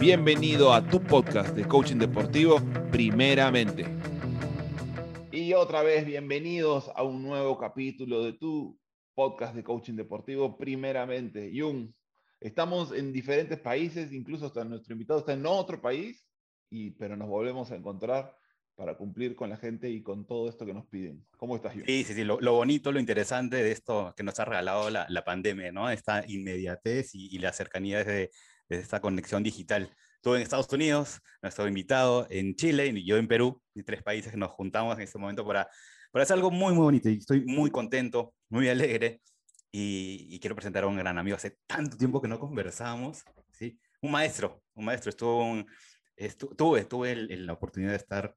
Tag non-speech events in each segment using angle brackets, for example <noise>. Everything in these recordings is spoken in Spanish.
Bienvenido a tu podcast de coaching deportivo, primeramente. Y otra vez, bienvenidos a un nuevo capítulo de tu podcast de coaching deportivo, primeramente. Jung, estamos en diferentes países, incluso hasta nuestro invitado está en otro país, y, pero nos volvemos a encontrar para cumplir con la gente y con todo esto que nos piden. ¿Cómo estás, Jung? Sí, sí, sí. Lo, bonito, lo interesante de esto que nos ha regalado la, la pandemia, ¿no? Esta inmediatez y, y la cercanía desde, de esta conexión digital. Estuve en Estados Unidos, nuestro invitado en Chile y yo en Perú, y tres países que nos juntamos en este momento para, para hacer algo muy, muy bonito. Y estoy muy contento, muy alegre. Y, quiero presentar a un gran amigo. Hace tanto tiempo que no conversábamos, ¿sí? Un maestro, un maestro. Estuvo tuve, tuve la oportunidad de estar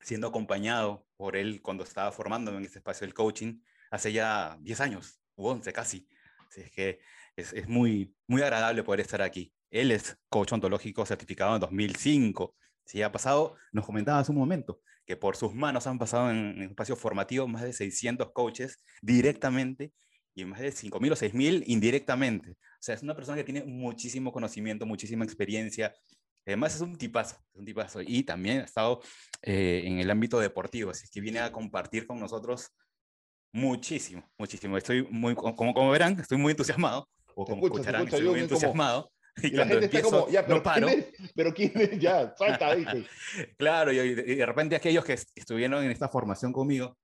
siendo acompañado por él cuando estaba formándome en este espacio del coaching hace ya 10 años, u 11 casi. Así es que es, es, muy, muy agradable poder estar aquí. Él es coach ontológico certificado en 2005. Si ha pasado, nos comentaba hace un momento, que por sus manos han pasado en, en espacio formativo más de 600 coaches directamente y más de 5.000 o 6.000 indirectamente. O sea, es una persona que tiene muchísimo conocimiento, muchísima experiencia. Además es un tipazo, es un tipazo. Y también ha estado eh, en el ámbito deportivo, así que viene a compartir con nosotros muchísimo, muchísimo. Estoy muy, como, como verán, estoy muy entusiasmado o como escucharán, estoy muy entusiasmado. y, la gente está como, ya, pero, no paro. ¿quién es? pero quién es, ya, salta, dice. <laughs> claro, y, de repente aquellos que estuvieron en esta formación conmigo,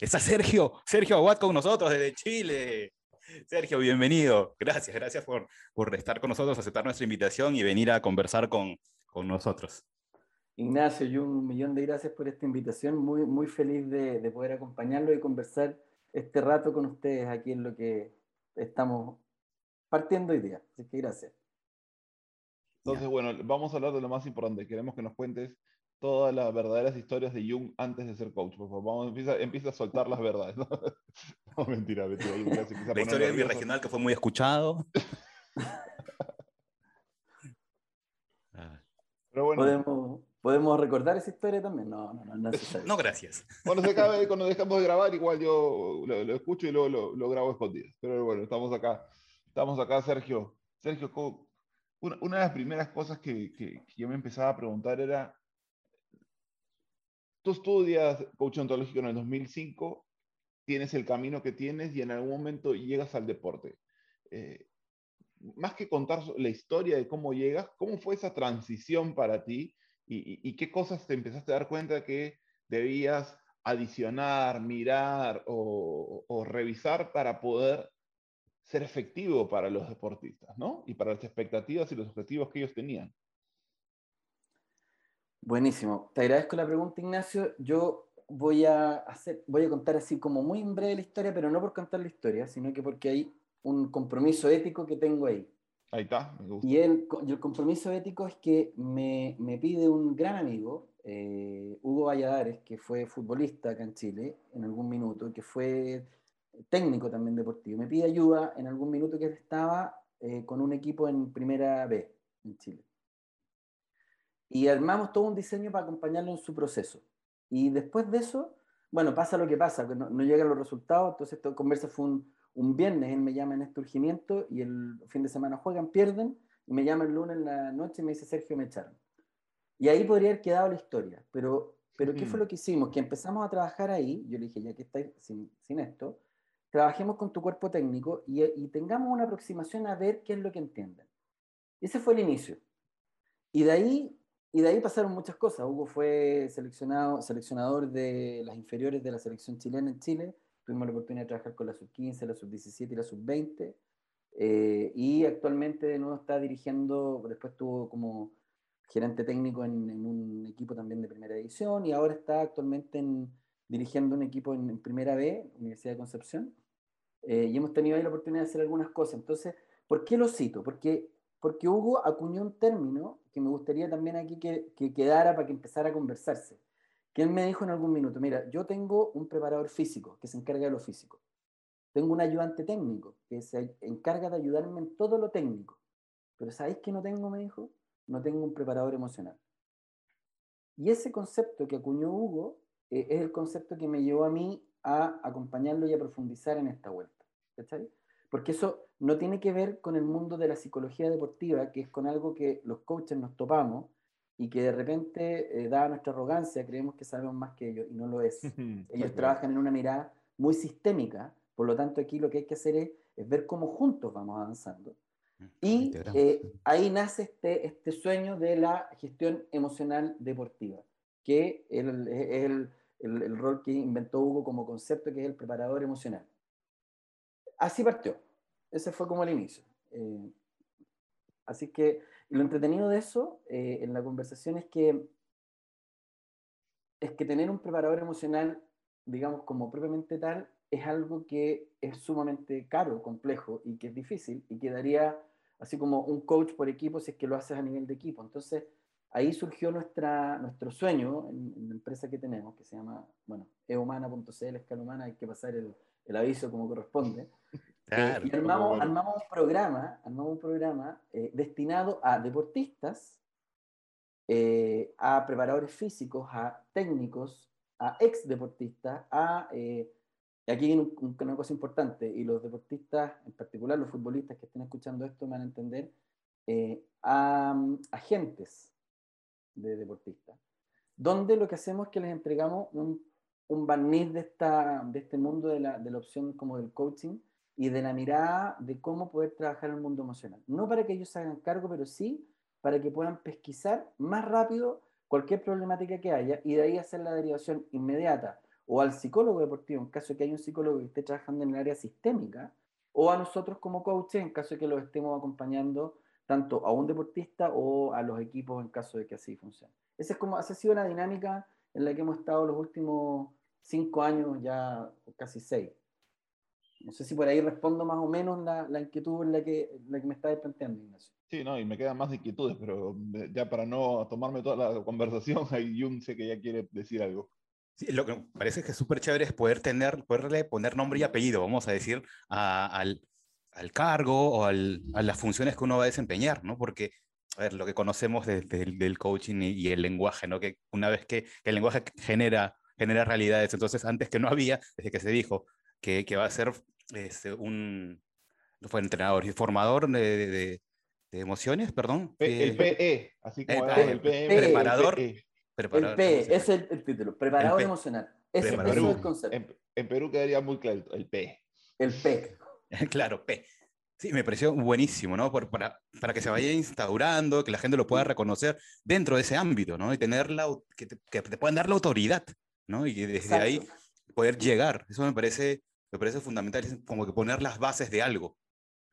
está Sergio, Sergio Aguad con nosotros desde Chile. Sergio, bienvenido. Gracias, gracias por, por estar con nosotros, aceptar nuestra invitación y venir a conversar con, con nosotros. Ignacio, yo un millón de gracias por esta invitación. Muy, muy feliz de, de poder acompañarlo y conversar este rato con ustedes aquí en lo que estamos partiendo hoy día. Así que gracias. Entonces, bueno, vamos a hablar de lo más importante. Queremos que nos cuentes todas las verdaderas historias de Jung antes de ser coach. Por favor, vamos, empieza, empieza a soltar las verdades. No, <laughs> no mentira, mentira. La historia de mi regional que fue muy escuchado. <laughs> Pero bueno. ¿Podemos, ¿Podemos recordar esa historia también? No, no, no, no, no gracias. Cuando, se acabe, cuando dejamos de grabar, igual yo lo, lo escucho y luego lo, lo, grabo escondido. Pero bueno, estamos acá. Estamos acá, Sergio. Sergio, una, de las primeras cosas que, yo me empezaba a preguntar era, tú estudias coaching ontológico en el 2005, tienes el camino que tienes y en algún momento llegas al deporte. Eh, más que contar la historia de cómo llegas, ¿cómo fue esa transición para ti? y, qué cosas te empezaste a dar cuenta que debías adicionar, mirar o, revisar para poder ser efectivo para los deportistas, ¿no? Y para las expectativas y los objetivos que ellos tenían. Buenísimo. Te agradezco la pregunta, Ignacio. Yo voy a hacer, voy a contar así como muy en breve la historia, pero no por contar la historia, sino que porque hay un compromiso ético que tengo ahí. Ahí está, me gusta. Y el, el compromiso ético es que me, me pide un gran amigo, eh, Hugo Valladares, que fue futbolista acá en Chile en algún minuto, que fue técnico también deportivo, me pide ayuda en algún minuto que estaba eh, con un equipo en primera B en Chile. Y armamos todo un diseño para acompañarlo en su proceso. Y después de eso, bueno, pasa lo que pasa, que no, no llegan los resultados, entonces esta conversa fue un, un viernes él me llama en este urgimiento y el fin de semana juegan, pierden, y me llama el lunes en la noche y me dice, Sergio, me echaron. Y ahí podría haber quedado la historia, pero, pero ¿qué fue lo que hicimos? Que empezamos a trabajar ahí, yo le dije, ya que estáis sin, sin esto, trabajemos con tu cuerpo técnico y, y, tengamos una aproximación a ver qué es lo que entienden. Ese fue el inicio. Y de ahí, y de ahí pasaron muchas cosas. Hugo fue seleccionado, seleccionador de las inferiores de la selección chilena en Chile, tuvimos la oportunidad de trabajar con la sub-15, la sub-17 y la sub-20. Eh, y actualmente de nuevo está dirigiendo, después estuvo como gerente técnico en, en, un equipo también de primera división y ahora está actualmente en, dirigiendo un equipo en, en, primera B, Universidad de Concepción. Eh, y hemos tenido ahí la oportunidad de hacer algunas cosas. Entonces, ¿por qué lo cito? Porque, porque Hugo acuñó un término que me gustaría también aquí que, que quedara para que empezara a conversarse que él me dijo en algún minuto, mira, yo tengo un preparador físico que se encarga de lo físico. Tengo un ayudante técnico que se encarga de ayudarme en todo lo técnico. Pero ¿sabéis qué no tengo? Me dijo, no tengo un preparador emocional. Y ese concepto que acuñó Hugo eh, es el concepto que me llevó a mí a acompañarlo y a profundizar en esta vuelta. ¿Cachai? porque eso no tiene que ver con el mundo de la psicología deportiva, que es con algo que los coaches nos topamos y que de repente, eh, dada nuestra arrogancia, creemos que sabemos más que ellos, y no lo es. <laughs> ellos trabajan en una mirada muy sistémica, por lo tanto aquí lo que hay que hacer es, ver cómo juntos vamos avanzando. Mm, y eh, ahí nace este, este sueño de la gestión emocional deportiva, que es el, el, el, rol que inventó Hugo como concepto, que es el preparador emocional. Así partió. Ese fue como el inicio. Eh, así que lo entretenido de eso eh, en la conversación es que es que tener un preparador emocional, digamos, como propiamente tal, es algo que es sumamente caro, complejo y que es difícil y quedaría así como un coach por equipo si es que lo haces a nivel de equipo. Entonces, ahí surgió nuestra, nuestro sueño en, la empresa que tenemos, que se llama, bueno, ehumana.cl, escala humana, hay que pasar el, el aviso como corresponde. Eh, y armamos, armamos, un programa, armamos un programa eh, destinado a deportistas, eh, a preparadores físicos, a técnicos, a ex deportistas, a aquí hay una cosa importante, y los deportistas, en particular los futbolistas que estén escuchando esto, van a entender, a um, agentes de deportistas, donde lo que hacemos es que les entregamos un, un barniz de, esta, de este mundo de la, de la opción como del coaching, y de la mirada de cómo poder trabajar el mundo emocional. No para que ellos se hagan cargo, pero sí para que puedan pesquisar más rápido cualquier problemática que haya y de ahí hacer la derivación inmediata o al psicólogo deportivo en caso de que haya un psicólogo que esté trabajando en el área sistémica o a nosotros como coaches en caso de que los estemos acompañando tanto a un deportista o a los equipos en caso de que así funcione. Esa, es como, esa ha sido la dinámica en la que hemos estado los últimos cinco años, ya casi seis. No sé si por ahí respondo más o menos la, la inquietud en la que, la que me estabas planteando, Ignacio. Sí, no, y me quedan más inquietudes, pero ya para no tomarme toda la conversación, <laughs> ahí Jung sé que ya quiere decir algo. Sí, lo que me parece que es súper chévere es poder tener, poderle poner nombre y apellido, vamos a decir, al, al, cargo o al, a las funciones que uno va a desempeñar, ¿no? Porque, a ver, lo que conocemos del coaching y, el lenguaje, ¿no? Que una vez que, que, el lenguaje genera, genera realidades, entonces antes que no había, desde que se dijo que, que va a ser este, un fue entrenador y formador de, de, emociones, perdón. el PE, así como el, el, preparador. El PE, es el, título, preparador emocional. Ese, es el concepto. En, Perú quedaría muy claro el P. El P. <laughs> claro, P. Sí, me pareció buenísimo, ¿no? Por, para, para que se vaya instaurando, que la gente lo pueda reconocer dentro de ese ámbito, ¿no? Y tener la, que, te, que te puedan dar la autoridad, ¿no? Y desde ahí poder llegar. Eso me parece me parece fundamental, es como que poner las bases de algo,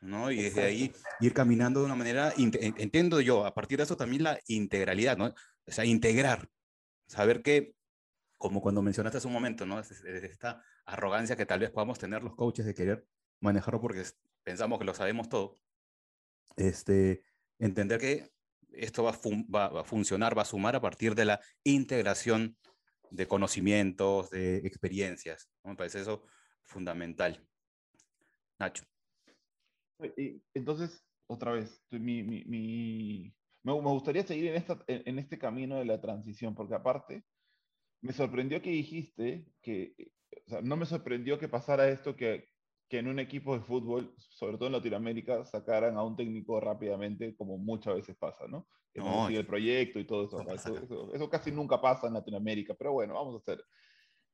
¿no? Y desde ahí ir caminando de una manera, entiendo yo, a partir de eso también la integralidad, ¿no? O sea, integrar, saber que, como cuando mencionaste hace un momento, ¿no? esta arrogancia que tal vez podamos tener los coaches de querer manejarlo porque pensamos que lo sabemos todo, este, entender que esto va va, va a funcionar, va a sumar a partir de la integración de conocimientos, de experiencias. ¿no? Me parece eso fundamental. Nacho. entonces, otra vez, mi, me, gustaría seguir en, esta, en, este camino de la transición, porque aparte, me sorprendió que dijiste que, o sea, no me sorprendió que pasara esto que, que en un equipo de fútbol, sobre todo en Latinoamérica, sacaran a un técnico rápidamente, como muchas veces pasa, ¿no? Que no, sigue el proyecto y todo eso. Eso, eso, casi nunca pasa en Latinoamérica, pero bueno, vamos a hacer.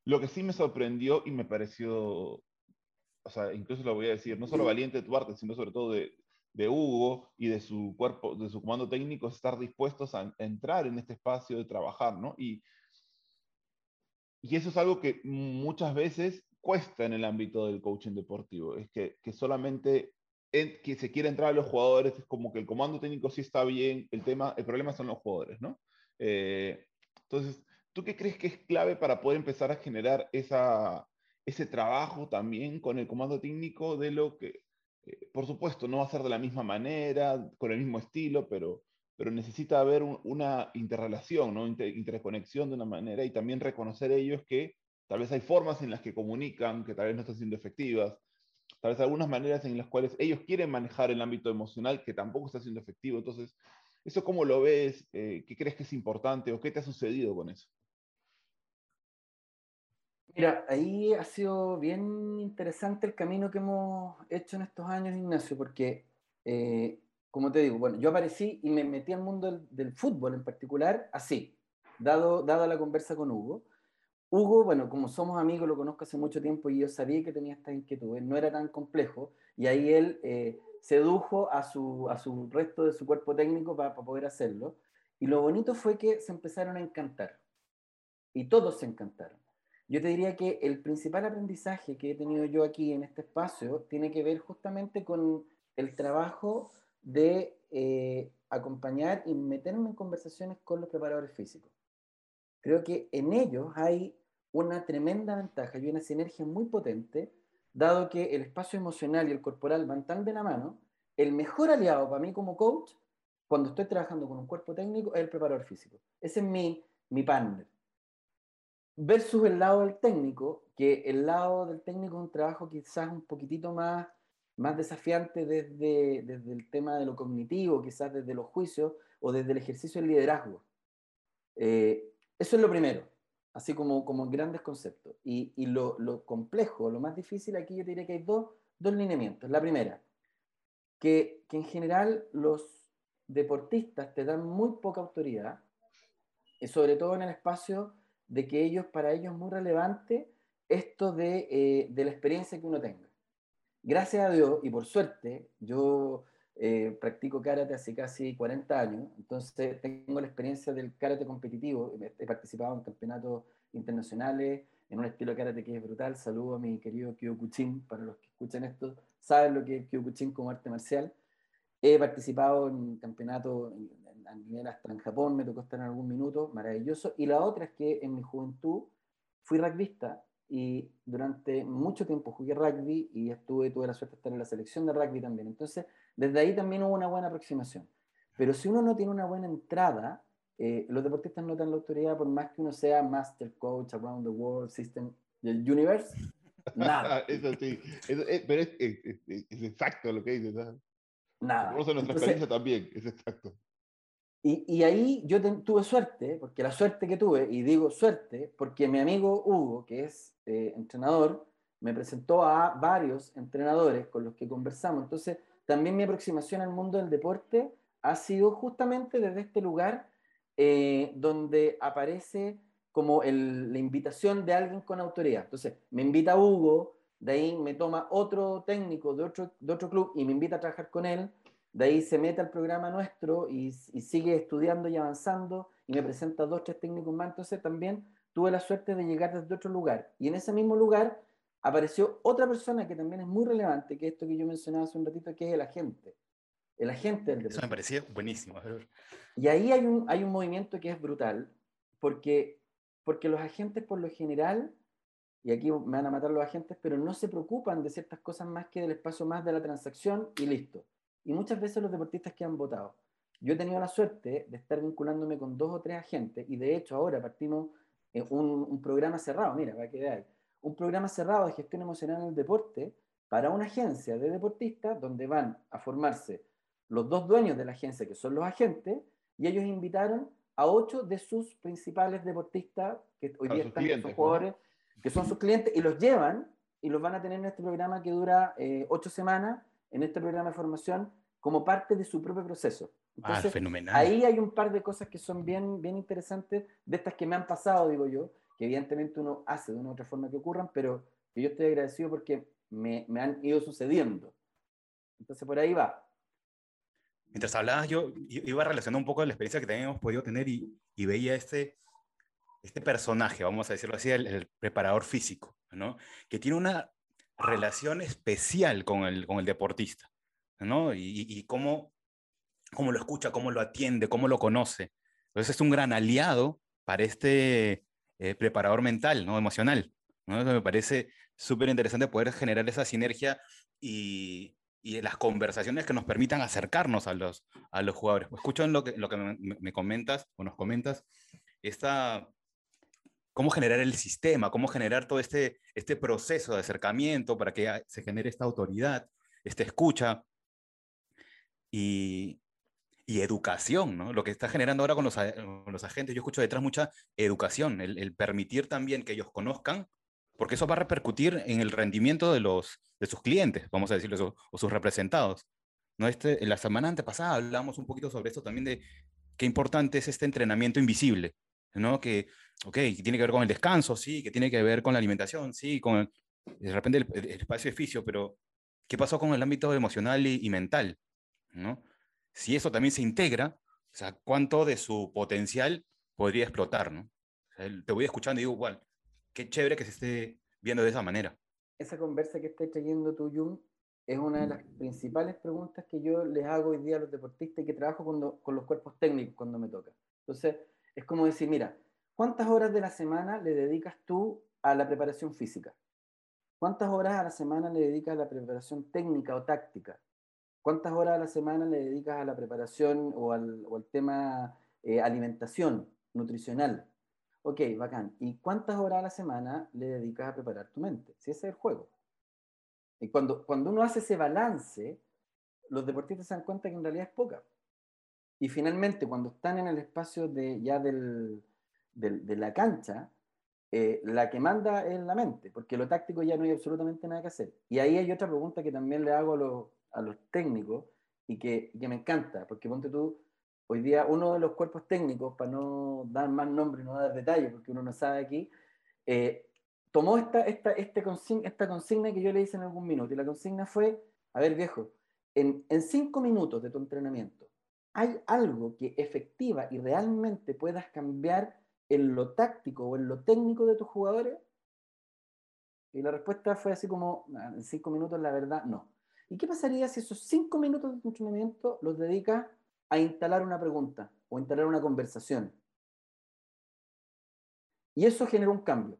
Lo que sí me sorprendió y me pareció, o sea, incluso lo voy a decir, no solo valiente de sino sobre todo de, de Hugo y de su cuerpo, de su comando técnico, es estar dispuestos a, entrar en este espacio de trabajar, ¿no? Y, y eso es algo que muchas veces cuesta en el ámbito del coaching deportivo, es que, que solamente en, que se quiere entrar a los jugadores, es como que el comando técnico sí está bien, el, tema, el problema son los jugadores, ¿no? Eh, entonces, ¿Tú qué crees que es clave para poder empezar a generar esa, ese trabajo también con el comando técnico de lo que, eh, por supuesto, no va a ser de la misma manera, con el mismo estilo, pero, pero necesita haber una interrelación, ¿no? interconexión de una manera y también reconocer ellos que tal vez hay formas en las que comunican que tal vez no están siendo efectivas, tal vez algunas maneras en las cuales ellos quieren manejar el ámbito emocional que tampoco está siendo efectivo. Entonces, ¿eso cómo lo ves? Eh, ¿Qué crees que es importante o qué te ha sucedido con eso? Mira, ahí ha sido bien interesante el camino que hemos hecho en estos años, Ignacio, porque, eh, como te digo, bueno, yo aparecí y me metí al mundo del, fútbol en particular así, dado, dada la conversa con Hugo. Hugo, bueno, como somos amigos, lo conozco hace mucho tiempo y yo sabía que tenía estas inquietudes, no era tan complejo, y ahí él eh, sedujo a su, a su resto de su cuerpo técnico para poder hacerlo. Y lo bonito fue que se empezaron a encantar, y todos se encantaron. Yo te diría que el principal aprendizaje que he tenido yo aquí en este espacio tiene que ver justamente con el trabajo de eh, acompañar y meterme en conversaciones con los preparadores físicos. Creo que en ellos hay una tremenda ventaja y una sinergia muy potente, dado que el espacio emocional y el corporal van tan de la mano, el mejor aliado para mí como coach, cuando estoy trabajando con un cuerpo técnico, es el preparador físico. Ese es mi, mi partner. Versus el lado del técnico, que el lado del técnico es un trabajo quizás un poquitito más, más desafiante desde, desde el tema de lo cognitivo, quizás desde los juicios o desde el ejercicio del liderazgo. Eh, eso es lo primero, así como, como grandes conceptos. Y, y lo, lo, complejo, lo más difícil, aquí yo diría que hay dos, dos lineamientos. La primera, que, que en general los deportistas te dan muy poca autoridad, y sobre todo en el espacio de que ellos, para ellos es muy relevante esto de, eh, de la experiencia que uno tenga. Gracias a Dios y por suerte, yo eh, practico karate hace casi 40 años, entonces tengo la experiencia del karate competitivo, he participado en campeonatos internacionales, en un estilo de karate que es brutal. Saludo a mi querido Kyokuchin, para los que escuchan esto, saben lo que es Kyokuchin como arte marcial. He participado en campeonatos a nivel hasta en Japón, me tocó estar en algún minuto, maravilloso. Y la otra es que en mi juventud fui rugbyista y durante mucho tiempo jugué rugby y estuve, tuve la suerte de estar en la selección de rugby también. Entonces, desde ahí también hubo una buena aproximación. Pero si uno no tiene una buena entrada, eh, los deportistas no dan la autoridad por más que uno sea Master Coach, Around the World, System, del Universe, <laughs> nada. Eso sí, eh, pero es, es, exacto lo que dices. Nada. Por nuestra experiencia también, es exacto. Y, ahí yo tuve suerte, porque la suerte que tuve, y digo suerte, porque mi amigo Hugo, que es eh, entrenador, me presentó a varios entrenadores con los que conversamos. Entonces, también mi aproximación al mundo del deporte ha sido justamente desde este lugar eh, donde aparece como la invitación de alguien con autoridad. Entonces, me invita Hugo, de ahí me toma otro técnico otro, de otro club y me invita a trabajar con él, de ahí se mete al programa nuestro y, y sigue estudiando y avanzando y me presenta dos, tres técnicos más. Entonces, también tuve la suerte de llegar desde otro lugar. Y en ese mismo lugar apareció otra persona que también es muy relevante, que es esto que yo mencionaba hace un ratito, que es el agente. El agente del Eso me parecía buenísimo. Y ahí hay un, hay un movimiento que es brutal, porque, porque los agentes por lo general, y aquí me van a matar los agentes, pero no se preocupan de ciertas cosas más que del espacio más de la transacción y listo. Y muchas veces los deportistas que han votado. Yo he tenido la suerte de estar vinculándome con dos o tres agentes y de hecho ahora partimos en un, un programa cerrado, mira, para que veáis un programa cerrado de gestión emocional en el deporte para una agencia de deportistas donde van a formarse los dos dueños de la agencia, que son los agentes, y ellos invitaron a ocho de sus principales deportistas, que hoy día están, clientes, jugadores, que son sus clientes, y los llevan y los van a tener en este programa que dura eh, ocho semanas, en este programa de formación, como parte de su propio proceso. Ah, Entonces, ah, fenomenal. Ahí hay un par de cosas que son bien, bien interesantes, de estas que me han pasado, digo yo, que evidentemente uno hace de una u otra forma que ocurran, pero que yo estoy agradecido porque me, me han ido sucediendo. Entonces por ahí va. Mientras hablabas, yo iba relacionando un poco la experiencia que también hemos podido tener y, y veía este, este personaje, vamos a decirlo así, el, el, preparador físico, ¿no? que tiene una relación especial con el, con el deportista, ¿no? y, y cómo, cómo lo escucha, cómo lo atiende, cómo lo conoce. Entonces es un gran aliado para este eh, preparador mental, ¿no? emocional. ¿no? me parece súper interesante poder generar esa sinergia y, y, las conversaciones que nos permitan acercarnos a los, a los jugadores. Escucho en lo que, lo que me, me, comentas o nos comentas, esta, cómo generar el sistema, cómo generar todo este, este proceso de acercamiento para que se genere esta autoridad, esta escucha. Y, y educación, ¿no? Lo que está generando ahora con los, con los agentes, yo escucho detrás mucha educación, el, el, permitir también que ellos conozcan porque eso va a repercutir en el rendimiento de, los, de sus clientes, vamos a decirlo, o, sus representados. ¿No? Este, en la semana antepasada hablamos un poquito sobre esto también de qué importante es este entrenamiento invisible, ¿no? Que, ok, que tiene que ver con el descanso, sí, que tiene que ver con la alimentación, sí, con de repente el, espacio de pero ¿qué pasó con el ámbito emocional y, mental? ¿No? Si eso también se integra, ¿cuánto de su potencial podría explotar? te voy escuchando y digo, qué chévere que se esté viendo de esa manera. Esa conversa que estás trayendo tú, Jung, es una de las principales preguntas que yo les hago hoy día a los deportistas y que trabajo con los cuerpos técnicos cuando me toca. Entonces, es como decir, mira, ¿cuántas horas de la semana le dedicas tú a la preparación física? ¿Cuántas horas a la semana le dedicas a la preparación técnica o táctica? ¿Cuántas horas a la semana le dedicas a la preparación o al, tema eh, alimentación, nutricional? Ok, bacán. ¿Y cuántas horas a la semana le dedicas a preparar tu mente? Si ese es el juego. Y cuando, cuando uno hace ese balance, los deportistas se dan cuenta que en realidad es poca. Y finalmente, cuando están en el espacio de, ya del, de la cancha, eh, la que manda es la mente, porque lo táctico ya no hay absolutamente nada que hacer. Y ahí hay otra pregunta que también le hago a los, a los técnicos y que, que, me encanta, porque ponte tú, hoy día uno de los cuerpos técnicos, para no dar más nombre y no dar detalles, porque uno no sabe aquí, eh, tomó esta, esta, este consigna, esta consigna que yo le hice en algún minuto, y la consigna fue, a ver viejo, en, en cinco minutos de tu entrenamiento, ¿hay algo que efectiva y realmente puedas cambiar en lo táctico o en lo técnico de tus jugadores? Y la respuesta fue así como, en cinco minutos la verdad, no. ¿Y qué pasaría si esos cinco minutos de entrenamiento los dedicas a instalar una pregunta o instalar una conversación? Y eso genera un cambio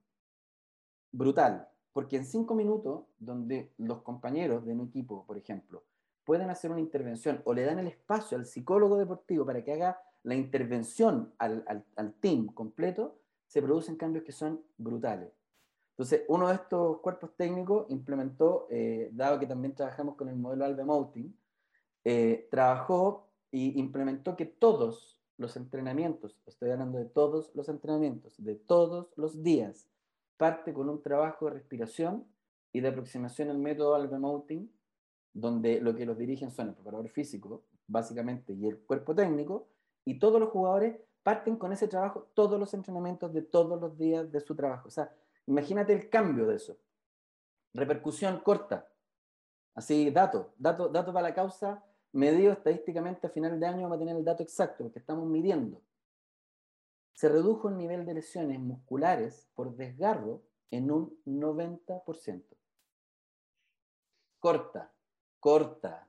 brutal, porque en cinco minutos, donde los compañeros de un equipo, por ejemplo, pueden hacer una intervención o le dan el espacio al psicólogo deportivo para que haga la intervención al, al, team completo, se producen cambios que son brutales. Entonces, uno de estos cuerpos técnicos implementó, eh, dado que también trabajamos con el modelo Alve Mouting, eh, trabajó y implementó que todos los entrenamientos, estoy hablando de todos los entrenamientos, de todos los días, parte con un trabajo de respiración y de aproximación al método Alve Mouting, donde lo que los dirigen son el preparador físico, básicamente, y el cuerpo técnico, y todos los jugadores parten con ese trabajo todos los entrenamientos de todos los días de su trabajo. O sea, imagínate el cambio de eso. Repercusión corta. Así, dato, dato, dato para la causa, medido estadísticamente a final de año vamos a tener el dato exacto, porque estamos midiendo. Se redujo el nivel de lesiones musculares por desgarro en un 90%. Corta, corta.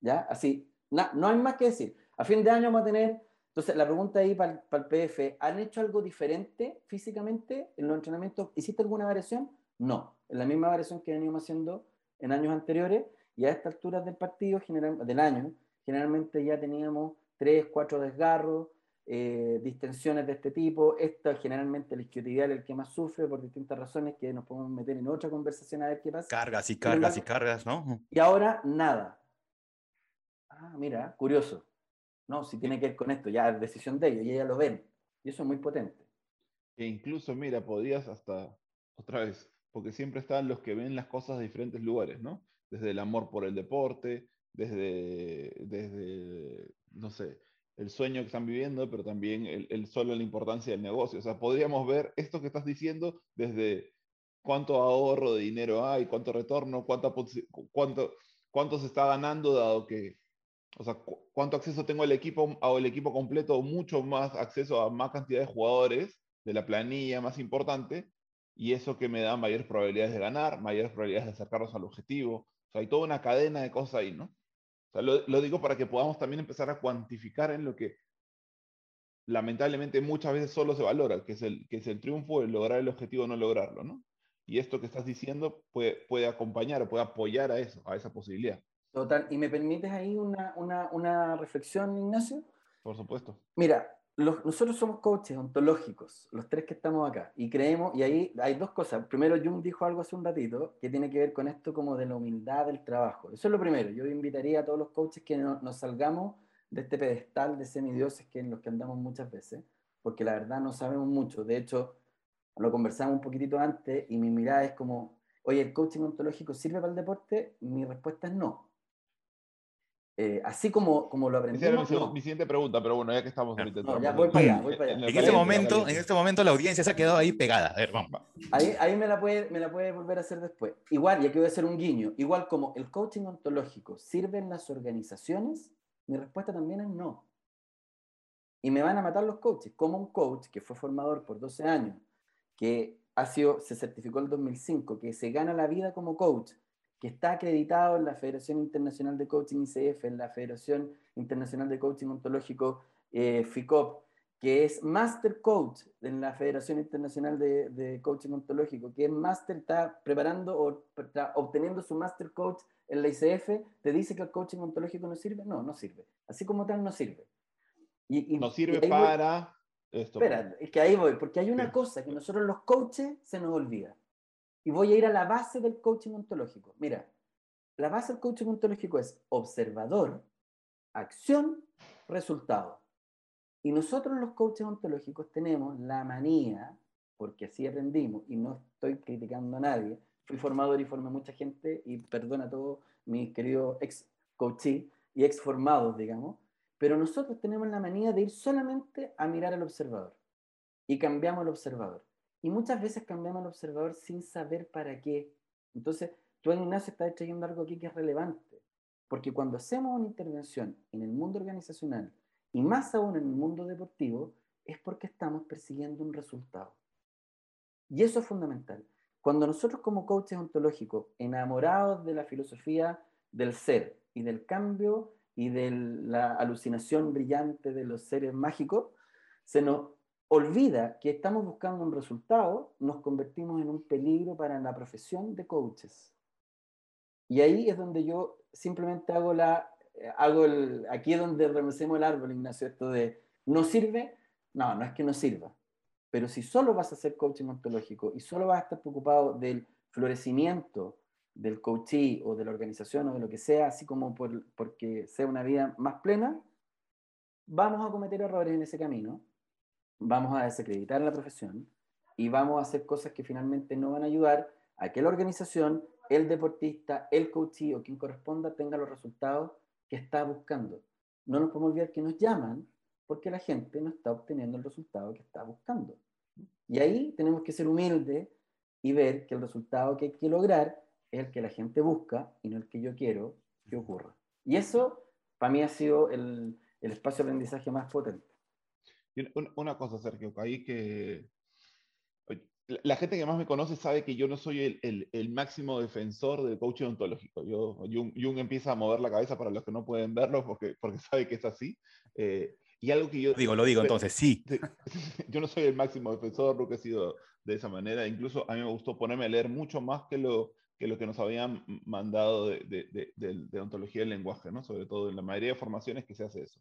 ¿Ya? Así, no hay más que decir. A fin de año vamos a tener, entonces la pregunta ahí para, el PF, ¿han hecho algo diferente físicamente en los entrenamientos? ¿Hiciste alguna variación? No, es la misma variación que veníamos haciendo en años anteriores y a estas alturas del partido, general, del año, generalmente ya teníamos tres, cuatro desgarros, eh, distensiones de este tipo. Esta generalmente el isquiotibial es el que más sufre por distintas razones que nos podemos meter en otra conversación a ver qué pasa. Cargas y cargas y cargas, ¿no? Y ahora nada. Ah, mira, curioso. No, si tiene que ver con esto, ya es decisión de ellos y ellas lo ven. Y eso es muy potente. E incluso, mira, podías hasta, otra vez, porque siempre están los que ven las cosas de diferentes lugares, ¿no? Desde el amor por el deporte, desde, desde no sé, el sueño que están viviendo, pero también el, el solo la importancia del negocio. O sea, podríamos ver esto que estás diciendo desde cuánto ahorro de dinero hay, cuánto retorno, cuánto, cuánto, cuánto se está ganando, dado que o sea, cuánto acceso tengo al equipo, el equipo completo, mucho más acceso a más cantidad de jugadores de la planilla más importante, y eso que me da mayores probabilidades de ganar, mayores probabilidades de acercarnos al objetivo. O sea, hay toda una cadena de cosas ahí, ¿no? O sea, lo, lo digo para que podamos también empezar a cuantificar en lo que lamentablemente muchas veces solo se valora, que es el, que es el triunfo, el lograr el objetivo o no lograrlo, ¿no? Y esto que estás diciendo puede, puede acompañar o puede apoyar a eso, a esa posibilidad. Total. ¿Y me permites ahí una, una, una reflexión, Ignacio? Por supuesto. Mira, los, nosotros somos coaches ontológicos, los tres que estamos acá, y creemos, y ahí hay dos cosas. Primero, Jung dijo algo hace un ratito que tiene que ver con esto como de la humildad del trabajo. Eso es lo primero. Yo invitaría a todos los coaches que nos salgamos de este pedestal de semidioses que en los que andamos muchas veces, porque la verdad no sabemos mucho. De hecho, lo conversamos un poquitito antes y mi mirada es como, oye, ¿el coaching ontológico sirve para el deporte? Mi respuesta es no. Eh, así como, como lo aprendimos. Esa era mi, siguiente pregunta, pero bueno, ya que estamos ahorita. No, ya voy para allá, voy para allá. En, este momento, en este momento la audiencia se ha quedado ahí pegada. A ver, vamos. Ahí, ahí me, la puede, me la puede volver a hacer después. Igual, ya que voy a hacer un guiño, igual como el coaching ontológico sirve en las organizaciones, mi respuesta también es no. Y me van a matar los coaches. Como un coach que fue formador por 12 años, que ha sido, se certificó en el 2005, que se gana la vida como coach, que está acreditado en la Federación Internacional de Coaching ICF, en la Federación Internacional de Coaching Ontológico eh, FICOP, que es Master Coach en la Federación Internacional de, Coaching Ontológico, que es Master, está preparando o está obteniendo su Master Coach en la ICF, te dice que el coaching ontológico no sirve. No, no sirve. Así como tal, no sirve. Y, no sirve para esto. Espera, es que ahí voy, porque hay una cosa que nosotros los coaches se nos olvida. Y voy a ir a la base del coaching ontológico. Mira, la base del coaching ontológico es observador, acción, resultado. Y nosotros los coaches ontológicos tenemos la manía, porque así aprendimos, y no estoy criticando a nadie, fui formador y formé mucha gente, y perdona a todos mis queridos ex coaches y ex formados, digamos, pero nosotros tenemos la manía de ir solamente a mirar al observador, y cambiamos al observador. Y muchas veces cambiamos al observador sin saber para qué. Entonces, tú, Ignacio, estás trayendo algo aquí que es relevante. Porque cuando hacemos una intervención en el mundo organizacional, y más aún en el mundo deportivo, es porque estamos persiguiendo un resultado. Y eso es fundamental. Cuando nosotros como coaches ontológicos, enamorados de la filosofía del ser y del cambio y de la alucinación brillante de los seres mágicos, se nos olvida que estamos buscando un resultado, nos convertimos en un peligro para la profesión de coaches. Y ahí es donde yo simplemente hago la, eh, hago el, aquí es donde remecemos el árbol, Ignacio, esto de, ¿no sirve? No, no es que no sirva. Pero si solo vas a hacer coaching ontológico y solo vas a estar preocupado del florecimiento del coachee o de la organización o de lo que sea, así como por, porque sea una vida más plena, vamos a cometer errores en ese camino vamos a desacreditar la profesión y vamos a hacer cosas que finalmente no van a ayudar a que la organización, el deportista, el coachee o quien corresponda tenga los resultados que está buscando. No nos podemos olvidar que nos llaman porque la gente no está obteniendo el resultado que está buscando. Y ahí tenemos que ser humildes y ver que el resultado que hay que lograr es el que la gente busca y no el que yo quiero que ocurra. Y eso para mí ha sido el, el espacio de aprendizaje más potente. Una cosa, Sergio, ahí que la gente que más me conoce sabe que yo no soy el, el, máximo defensor del coaching ontológico. Yo, Jung, empieza a mover la cabeza para los que no pueden verlo porque, porque sabe que es así. Eh, y algo que yo... Digo, lo digo entonces, sí. <laughs> Yo no soy el máximo defensor, nunca he sido de esa manera. Incluso a mí me gustó ponerme a leer mucho más que lo que, lo que nos habían mandado de, de, de, de ontología del lenguaje, ¿no? Sobre todo en la mayoría de formaciones que se hace eso.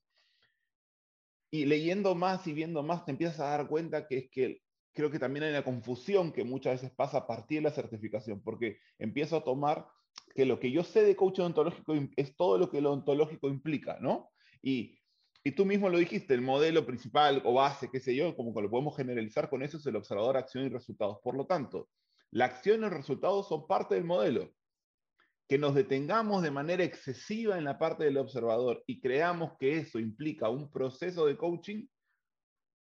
Y leyendo más y viendo más, te empiezas a dar cuenta que es que creo que también hay una confusión que muchas veces pasa a partir de la certificación, porque empiezo a tomar que lo que yo sé de coaching ontológico es todo lo que lo ontológico implica, ¿no? Y, tú mismo lo dijiste, el modelo principal o base, qué sé yo, como que lo podemos generalizar con eso, es el observador, acción y resultados. Por lo tanto, la acción y el resultado son parte del modelo que nos detengamos de manera excesiva en la parte del observador y creamos que eso implica un proceso de coaching,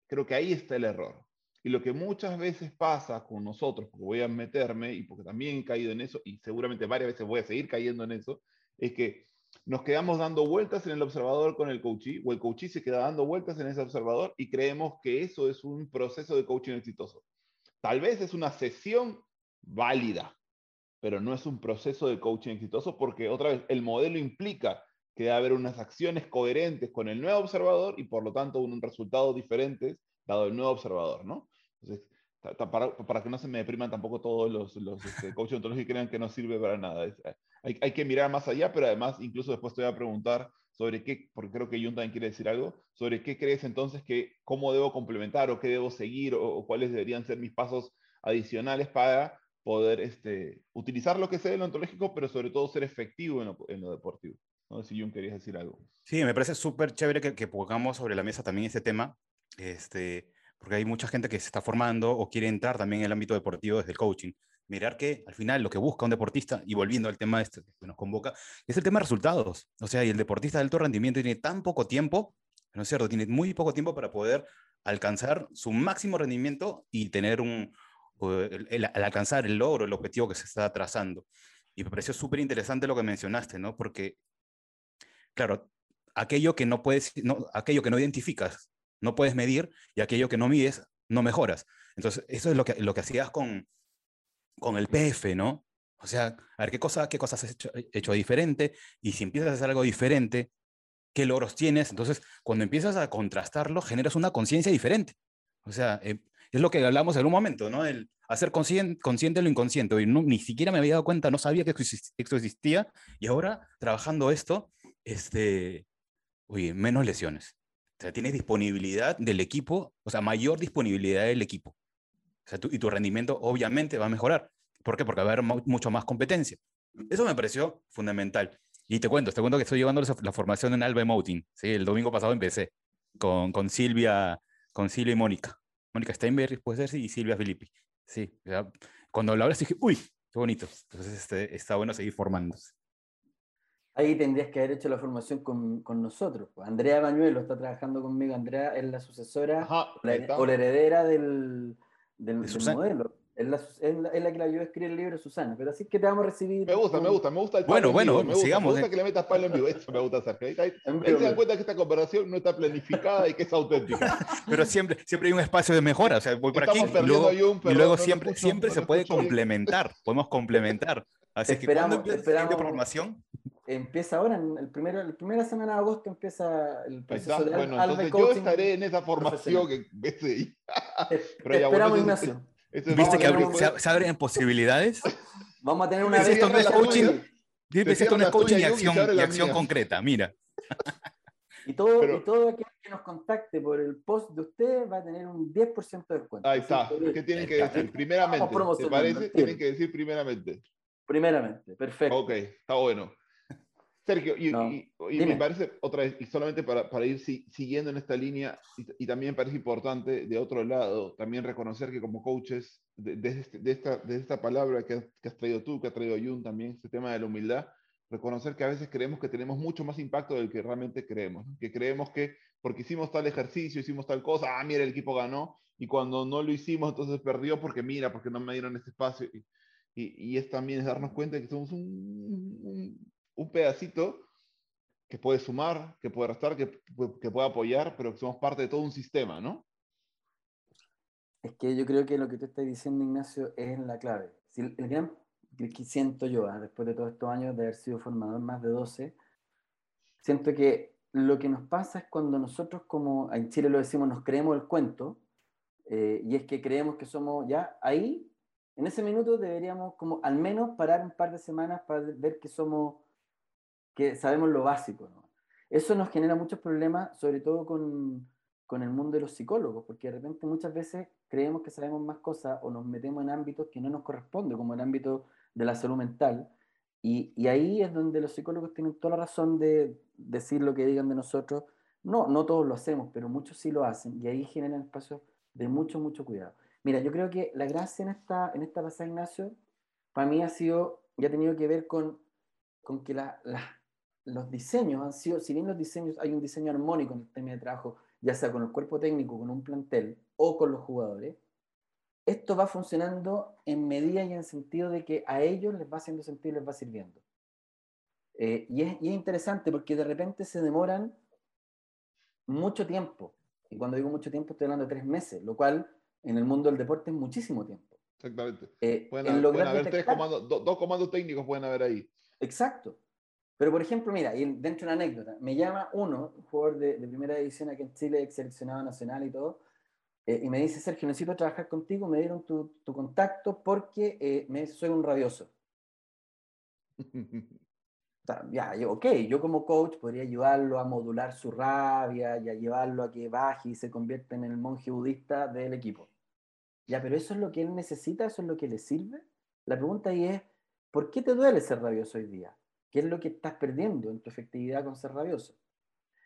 creo que ahí está el error. Y lo que muchas veces pasa con nosotros, porque voy a meterme y porque también he caído en eso, y seguramente varias veces voy a seguir cayendo en eso, es que nos quedamos dando vueltas en el observador con el coachee, o el coachee se queda dando vueltas en ese observador y creemos que eso es un proceso de coaching exitoso. Tal vez es una sesión válida, pero no es un proceso de coaching exitoso porque otra vez el modelo implica que debe haber unas acciones coherentes con el nuevo observador y por lo tanto un resultado diferente dado el nuevo observador, ¿no? Entonces, para, para, que no se me depriman tampoco todos los, los este, <laughs> coaches ontológicos y crean que no sirve para nada. Eh, hay, hay, que mirar más allá, pero además incluso después te voy a preguntar sobre qué, porque creo que Jun también quiere decir algo, sobre qué crees entonces que, cómo debo complementar o qué debo seguir o, o cuáles deberían ser mis pasos adicionales para poder este, utilizar lo que sé de lo ontológico, pero sobre todo ser efectivo en lo, deportivo. No sé si Jun querías decir algo. Sí, me parece súper chévere que, que, pongamos sobre la mesa también ese tema, este, porque hay mucha gente que se está formando o quiere entrar también en el ámbito deportivo desde el coaching. Mirar que al final lo que busca un deportista, y volviendo al tema este que nos convoca, es el tema de resultados. O sea, y el deportista de alto rendimiento tiene tan poco tiempo, ¿no es cierto? Tiene muy poco tiempo para poder alcanzar su máximo rendimiento y tener un, el, alcanzar el logro, el objetivo que se está trazando. Y me pareció súper interesante lo que mencionaste, ¿no? Porque, claro, aquello que no puedes, no, aquello que no identificas, no puedes medir, y aquello que no mides, no mejoras. Entonces, eso es lo que, lo que hacías con, con el PF, ¿no? O sea, a ver qué, cosa, qué cosas has hecho, hecho diferente, y si empiezas a hacer algo diferente, qué logros tienes. Entonces, cuando empiezas a contrastarlo, generas una conciencia diferente. O sea, eh, es lo que hablamos en un momento, ¿no? El hacer consciente, consciente lo inconsciente. Y ni siquiera me había dado cuenta, no sabía que esto existía. Y ahora, trabajando esto, este, oye, menos lesiones. O sea, tienes disponibilidad del equipo, o sea, mayor disponibilidad del equipo. O sea, y tu rendimiento obviamente va a mejorar. ¿Por qué? Porque va a haber mucho más competencia. Eso me pareció fundamental. Y te cuento, te cuento que estoy llevando la formación en Alba Emoting. ¿sí? El domingo pasado empecé con, con Silvia, con Silvia y Mónica. Mónica Steinberg, puede ser, y Silvia Filippi. Sí, cuando lo hablas dije, uy, qué bonito. Entonces este, está bueno seguir formándose. Ahí tendrías que haber hecho la formación con, con nosotros. Pues. Andrea Bañuelo está trabajando conmigo. Andrea es la sucesora o, la, heredera del, del, del modelo. Es la, es, la, que la ayudó a escribir el libro Susana, pero así que te vamos a recibir. Me gusta, me gusta, me gusta el Bueno, bueno, me sigamos. Me gusta que le metas palo en vivo, eso me gusta Sergio. Ahí, ahí, <laughs> ahí se dan cuenta que esta conversación no está planificada y que es auténtica. <laughs> pero siempre, siempre hay un espacio de mejora, o sea, voy por aquí y luego, y luego siempre, siempre se puede complementar, <laughs> podemos complementar. Así esperamos, que ¿cuándo esperamos, de formación? Empieza ahora, en el primero, la primera semana de agosto empieza el proceso de Bueno, entonces yo estaré en esa formación que, Pero ya, Esperamos, Ignacio. ¿Viste que se, abren posibilidades? <laughs> Vamos a tener una vez. Esto no es coaching. Esto no es coaching y acción, y acción concreta, mira. <laughs> Y todo, y todo aquel que nos contacte por el post de ustedes va a tener un 10% de descuento. Ahí está. ¿Qué tienen que decir? Primeramente. ¿Te parece? Tienen que decir primeramente. Primeramente, perfecto. Ok, está bueno. Sergio, y, me parece otra vez, y solamente para, para ir siguiendo en esta línea, y, también me parece importante de otro lado, también reconocer que como coaches, de, este, de, esta, de esta palabra que, has traído tú, que ha traído Jun también, este tema de la humildad, reconocer que a veces creemos que tenemos mucho más impacto del que realmente creemos, que creemos que porque hicimos tal ejercicio, hicimos tal cosa, ah, mira, el equipo ganó, y cuando no lo hicimos, entonces perdió porque mira, porque no me dieron este espacio. Y, y, es también darnos cuenta de que somos un, un pedacito que puede sumar, que puede restar, que, que puede apoyar, pero que somos parte de todo un sistema, ¿no? Es que yo creo que lo que tú estás diciendo, Ignacio, es la clave. Si el, gran que siento yo, ¿ah? después de todos estos años de haber sido formador más de 12, siento que lo que nos pasa es cuando nosotros, como en Chile lo decimos, nos creemos el cuento, eh, y es que creemos que somos ya ahí, en ese minuto deberíamos como al menos parar un par de semanas para ver que somos que sabemos lo básico. ¿no? Eso nos genera muchos problemas, sobre todo con, con, el mundo de los psicólogos, porque de repente muchas veces creemos que sabemos más cosas o nos metemos en ámbitos que no nos corresponden, como el ámbito de la salud mental. Y, y ahí es donde los psicólogos tienen toda la razón de decir lo que digan de nosotros. No, no todos lo hacemos, pero muchos sí lo hacen y ahí generan espacios de mucho, mucho cuidado. Mira, yo creo que la gracia en esta, en esta pasada, Ignacio, para mí ha sido, ya ha tenido que ver con, con que la, la, los diseños han sido, si bien los diseños, hay un diseño armónico en el tema de trabajo, ya sea con el cuerpo técnico, con un plantel o con los jugadores, esto va funcionando en medida y en sentido de que a ellos les va haciendo sentido y les va sirviendo. Eh, y, es, y, es, interesante porque de repente se demoran mucho tiempo. Y cuando digo mucho tiempo estoy hablando de tres meses, lo cual en el mundo del deporte es muchísimo tiempo. Exactamente. Eh, pueden, haber tres comandos, dos comandos técnicos pueden haber ahí. Exacto. Pero, por ejemplo, mira, y dentro de una anécdota, me llama uno, un jugador de, primera división aquí en Chile, ex seleccionado nacional y todo, eh, y me dice, Sergio, necesito trabajar contigo, me dieron tu, tu contacto porque eh, me, soy un rabioso. <laughs> ya, yo, ok, yo como coach podría ayudarlo a modular su rabia y a llevarlo a que baje y se convierta en el monje budista del equipo. Ya, pero eso es lo que él necesita, eso es lo que le sirve. La pregunta ahí es, ¿por qué te duele ser rabioso hoy día? ¿Qué es lo que estás perdiendo en tu efectividad con ser rabioso?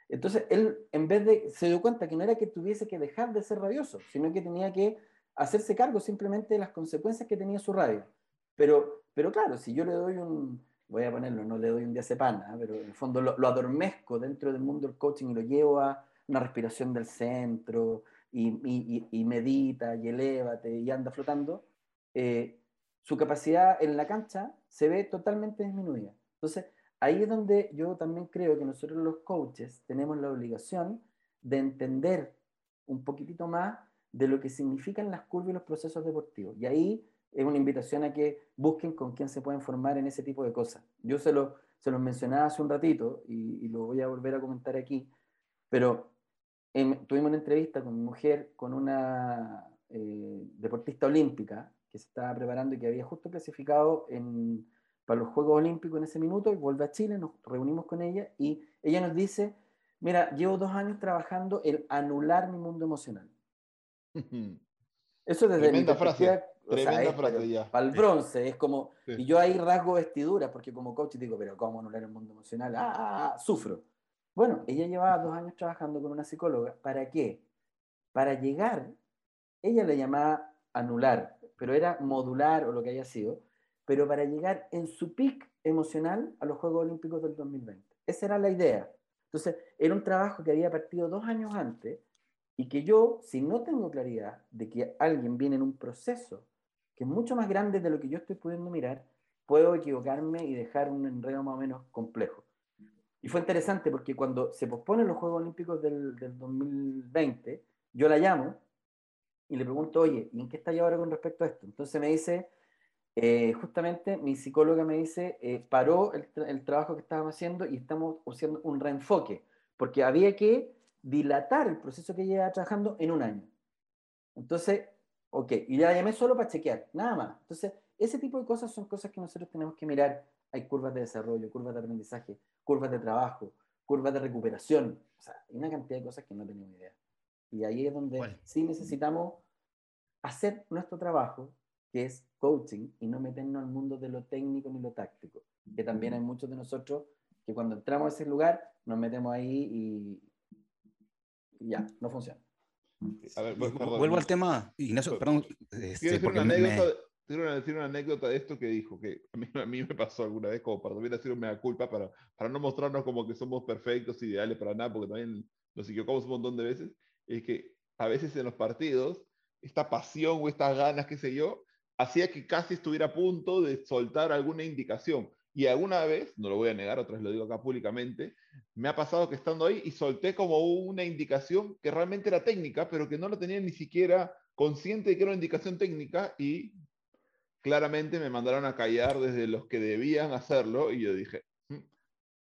Entonces, él, en vez de, se dio cuenta que no era que tuviese que dejar de ser rabioso, sino que tenía que hacerse cargo simplemente de las consecuencias que tenía su rabia. Pero, pero claro, si yo le doy un, voy a ponerlo, no le doy un día ¿ah? pero en el fondo lo, lo, adormezco dentro del mundo del coaching y lo llevo a una respiración del centro y, y, y medita y elévate y anda flotando, eh, su capacidad en la cancha se ve totalmente disminuida. Entonces, ahí es donde yo también creo que nosotros los coaches tenemos la obligación de entender un poquitito más de lo que significan las curvas y los procesos deportivos. Y ahí es una invitación a que busquen con quién se pueden formar en ese tipo de cosas. Yo se lo, se los mencionaba hace un ratito y, lo voy a volver a comentar aquí, pero tuvimos una entrevista con mi mujer, con una eh, deportista olímpica que se estaba preparando y que había justo clasificado en, para los Juegos Olímpicos en ese minuto, y vuelve a Chile, nos reunimos con ella y ella nos dice, mira, llevo dos años trabajando el anular mi mundo emocional. Eso desde Tremenda frase. Tremenda frase ya. Para el bronce, es como, y yo ahí rasgo vestiduras, porque como coach digo, pero ¿cómo anular el mundo emocional? Ah, ah, ah, sufro. Bueno, ella llevaba dos años trabajando con una psicóloga. ¿Para qué? Para llegar, ella le llamaba anular, pero era modular o lo que haya sido, pero para llegar en su pic emocional a los Juegos Olímpicos del 2020. Esa era la idea. Entonces, era un trabajo que había partido dos años antes y que yo, si no tengo claridad de que alguien viene en un proceso que es mucho más grande de lo que yo estoy pudiendo mirar, puedo equivocarme y dejar un enredo más o menos complejo. Y fue interesante porque cuando se posponen los Juegos Olímpicos del, del 2020, yo la llamo y le pregunto, oye, ¿y en qué está ya ahora con respecto a esto? Entonces me dice, eh, justamente mi psicóloga me dice, eh, paró el, el, trabajo que estábamos haciendo y estamos haciendo un reenfoque, porque había que dilatar el proceso que lleva trabajando en un año. Entonces, ok, y la llamé solo para chequear, nada más. Entonces, ese tipo de cosas son cosas que nosotros tenemos que mirar. Hay curvas de desarrollo, curvas de aprendizaje, curvas de trabajo, curvas de recuperación, o sea, hay una cantidad de cosas que no tenemos idea. Y ahí es donde sí necesitamos hacer nuestro trabajo, que es coaching, y no meternos al mundo de lo técnico ni lo táctico. Que también hay muchos de nosotros que cuando entramos a ese lugar nos metemos ahí y, ya, no funciona. A ver, vuelvo al tema, Ignacio, perdón. Este, una anécdota, quiero decir una anécdota de esto que dijo, que a mí, a mí me pasó alguna vez, como para también decir una culpa, para, para no mostrarnos como que somos perfectos, ideales para nada, porque también nos equivocamos un montón de veces es que a veces en los partidos, esta pasión o estas ganas, qué sé yo, hacía que casi estuviera a punto de soltar alguna indicación. Y alguna vez, no lo voy a negar, otra vez lo digo acá públicamente, me ha pasado que estando ahí y solté como una indicación que realmente era técnica, pero que no la tenía ni siquiera consciente de que era una indicación técnica y claramente me mandaron a callar desde los que debían hacerlo y yo dije,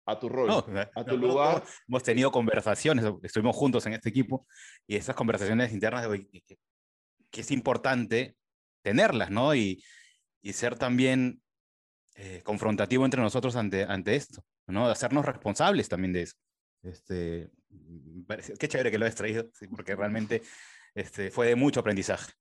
a tu rol, a tu lugar. Hemos tenido conversaciones, estuvimos juntos en este equipo, y esas conversaciones internas de que, que es importante tenerlas, ¿no? Y, y ser también eh, confrontativo entre nosotros ante, ante esto, ¿no? Hacernos responsables también de eso. Este, qué chévere que lo has traído, porque realmente este, fue de mucho aprendizaje.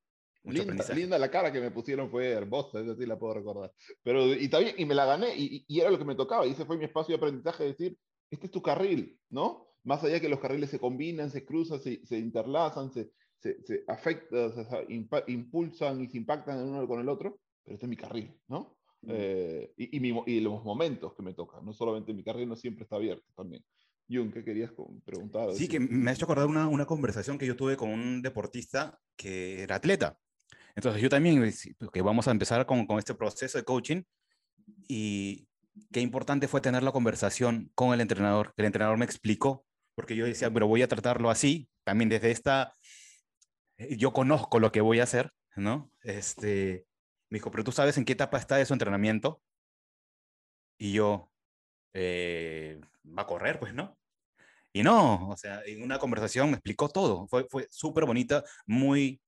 Linda, la cara que me pusieron fue hermosa, esa sí la puedo recordar. Pero, y también, y me la gané, y, y, era lo que me tocaba, y ese fue mi espacio de aprendizaje, decir, este es tu carril, ¿no? Más allá que los carriles se combinan, se cruzan, se, se interlazan, se, se, se afectan, se impulsan y se impactan el uno con el otro, pero este es mi carril, ¿no? Mm. Eh, y, y, mi, y, los momentos que me tocan, no solamente mi carril no siempre está abierto también. Jun, ¿qué querías preguntar? Sí, que me ha hecho acordar una, una conversación que yo tuve con un deportista que era atleta, entonces yo también, pues, que vamos a empezar con, con este proceso de coaching y qué importante fue tener la conversación con el entrenador, que el entrenador me explicó, porque yo decía, pero voy a tratarlo así, también desde esta, yo conozco lo que voy a hacer, ¿no? Este, me dijo, pero tú sabes en qué etapa está de su entrenamiento. Y yo, eh, va a correr, pues, ¿no? Y no, o sea, en una conversación me explicó todo, fue, fue súper bonita, muy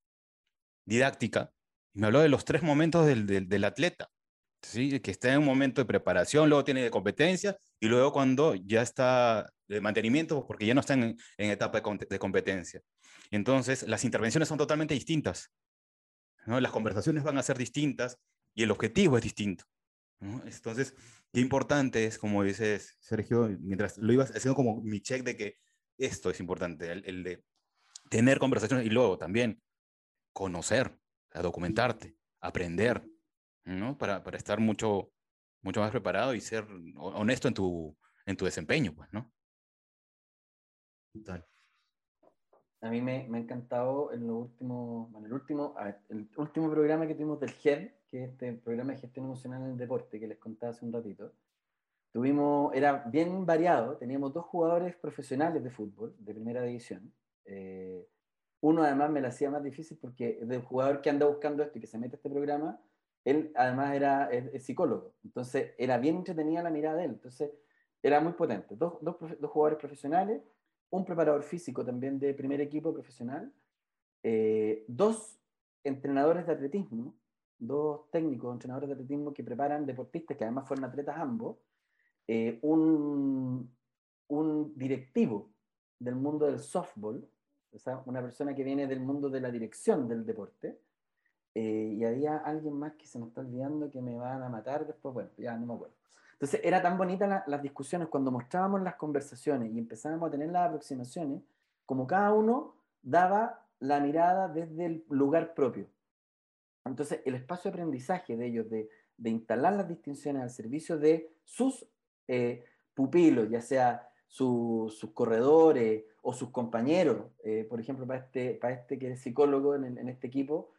didáctica me habló de los tres momentos del, del, del, atleta. ¿Sí? Que está en un momento de preparación, luego tiene de competencia y luego cuando ya está de mantenimiento, porque ya no está en, en etapa de, de, competencia. Entonces, las intervenciones son totalmente distintas. ¿no? Las conversaciones van a ser distintas y el objetivo es distinto. ¿no? Entonces, qué importante es, como dices, Sergio, mientras lo ibas haciendo como mi check de que esto es importante, el, de tener conversaciones y luego también conocer, a documentarte, aprender, ¿no? Para, para, estar mucho, mucho más preparado y ser honesto en tu, en tu desempeño, pues, ¿no? Total. A mí me, me, ha encantado en lo último, bueno, el último, el último programa que tuvimos del GED, que es este programa de gestión emocional en el deporte que les contaba hace un ratito. Tuvimos, era bien variado, teníamos dos jugadores profesionales de fútbol de primera división. Eh, uno además me lo hacía más difícil porque del jugador que anda buscando esto y que se mete a este programa, él además era psicólogo, entonces era bien entretenida la mirada de él, entonces era muy potente. Dos, dos, dos jugadores profesionales, un preparador físico también de primer equipo profesional, eh, dos entrenadores de atletismo, dos técnicos, entrenadores de atletismo que preparan deportistas, que además fueron atletas ambos, eh, un, un directivo del mundo del softball, o sea, una persona que viene del mundo de la dirección del deporte, eh, y había alguien más que se me está olvidando que me van a matar después, bueno, ya no me acuerdo. Entonces, era tan bonita las discusiones cuando mostrábamos las conversaciones y empezábamos a tener las aproximaciones, como cada uno daba la mirada desde el lugar propio. Entonces, el espacio de aprendizaje de ellos, de, de instalar las distinciones al servicio de sus eh, pupilos, ya sea sus corredores o sus compañeros, eh, por ejemplo, para este, para este que es psicólogo en, en este equipo,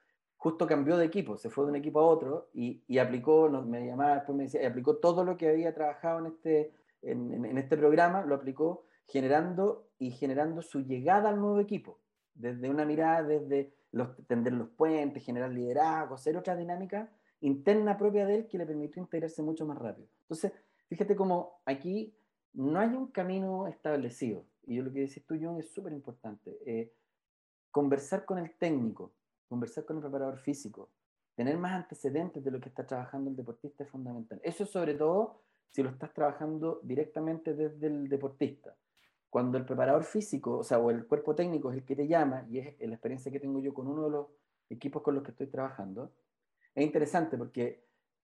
justo cambió de equipo, se fue de un equipo a otro y, y aplicó, me llamaba después me decía, aplicó todo lo que había trabajado en este, en, este programa, lo aplicó generando y generando su llegada al nuevo equipo, desde una mirada, desde los, tender los puentes, generar liderazgo, hacer otra dinámica interna propia de él que le permitió integrarse mucho más rápido. Entonces, fíjate cómo aquí no hay un camino establecido, y yo lo que decís tú, John, es súper importante. Eh, conversar con el técnico, conversar con el preparador físico, tener más antecedentes de lo que está trabajando el deportista es fundamental. Eso sobre todo si lo estás trabajando directamente desde el deportista. Cuando el preparador físico, o sea, o el cuerpo técnico es el que te llama, y es la experiencia que tengo yo con uno de los equipos con los que estoy trabajando, es interesante porque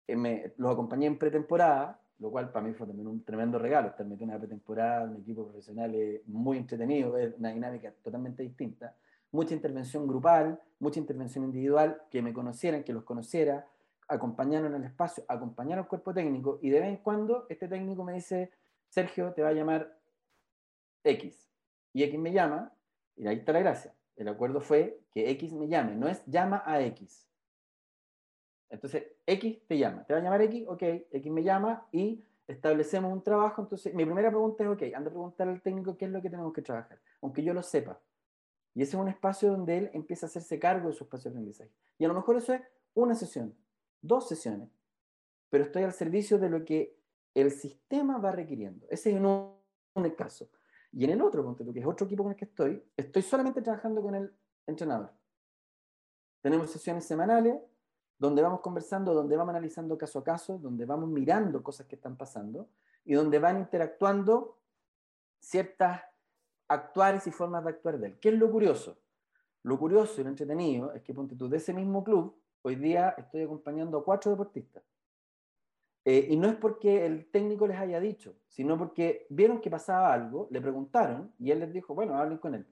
eh, me, los acompañé en pretemporada, lo cual para mí fue también un tremendo regalo, estar metido en una pretemporada, un equipo profesional muy entretenido, es una dinámica totalmente distinta mucha intervención grupal, mucha intervención individual, que me conocieran, que los conociera, acompañaron el espacio, acompañaron al cuerpo técnico y de vez en cuando este técnico me dice, Sergio, te va a llamar X. Y X me llama, y ahí está la gracia. El acuerdo fue que X me llame, no es llama a X. Entonces, X te llama. ¿Te va a llamar X? Ok, X me llama y establecemos un trabajo. Entonces, mi primera pregunta es, ok, anda a preguntar al técnico qué es lo que tenemos que trabajar, aunque yo lo sepa. Y ese es un espacio donde él empieza a hacerse cargo de su espacio de aprendizaje. Y a lo mejor eso es una sesión, dos sesiones, pero estoy al servicio de lo que el sistema va requiriendo. Ese es en un, caso. Y en el otro, punto, que es otro equipo con el que estoy, estoy solamente trabajando con el entrenador. Tenemos sesiones semanales donde vamos conversando, donde vamos analizando caso a caso, donde vamos mirando cosas que están pasando y donde van interactuando ciertas actuares y formas de actuar de él. ¿Qué es lo curioso? Lo curioso y lo entretenido es que, ponte tú, de ese mismo club, hoy día estoy acompañando a cuatro deportistas. Eh, y no es porque el técnico les haya dicho, sino porque vieron que pasaba algo, le preguntaron y él les dijo, bueno, hablen con él.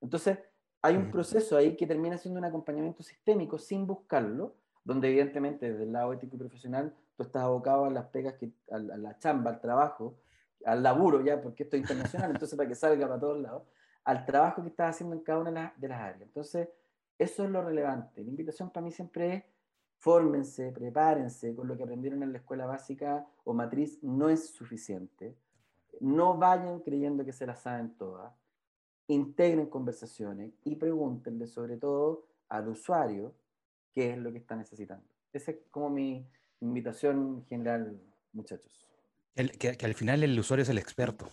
Entonces, hay un proceso ahí que termina siendo un acompañamiento sistémico sin buscarlo, donde evidentemente desde el lado ético y profesional tú estás abocado a las pegas, que, a la chamba, al trabajo, al laburo ya, porque esto es internacional, entonces para que salga para todos lados, al trabajo que estás haciendo en cada una de las, áreas. Entonces, eso es lo relevante. La invitación para mí siempre es fórmense, prepárense con lo que aprendieron en la escuela básica o matriz, no es suficiente. No vayan creyendo que se las saben todas. Integren conversaciones y pregúntenle sobre todo al usuario qué es lo que está necesitando. Esa es como mi invitación general, muchachos que, al final el usuario es el experto.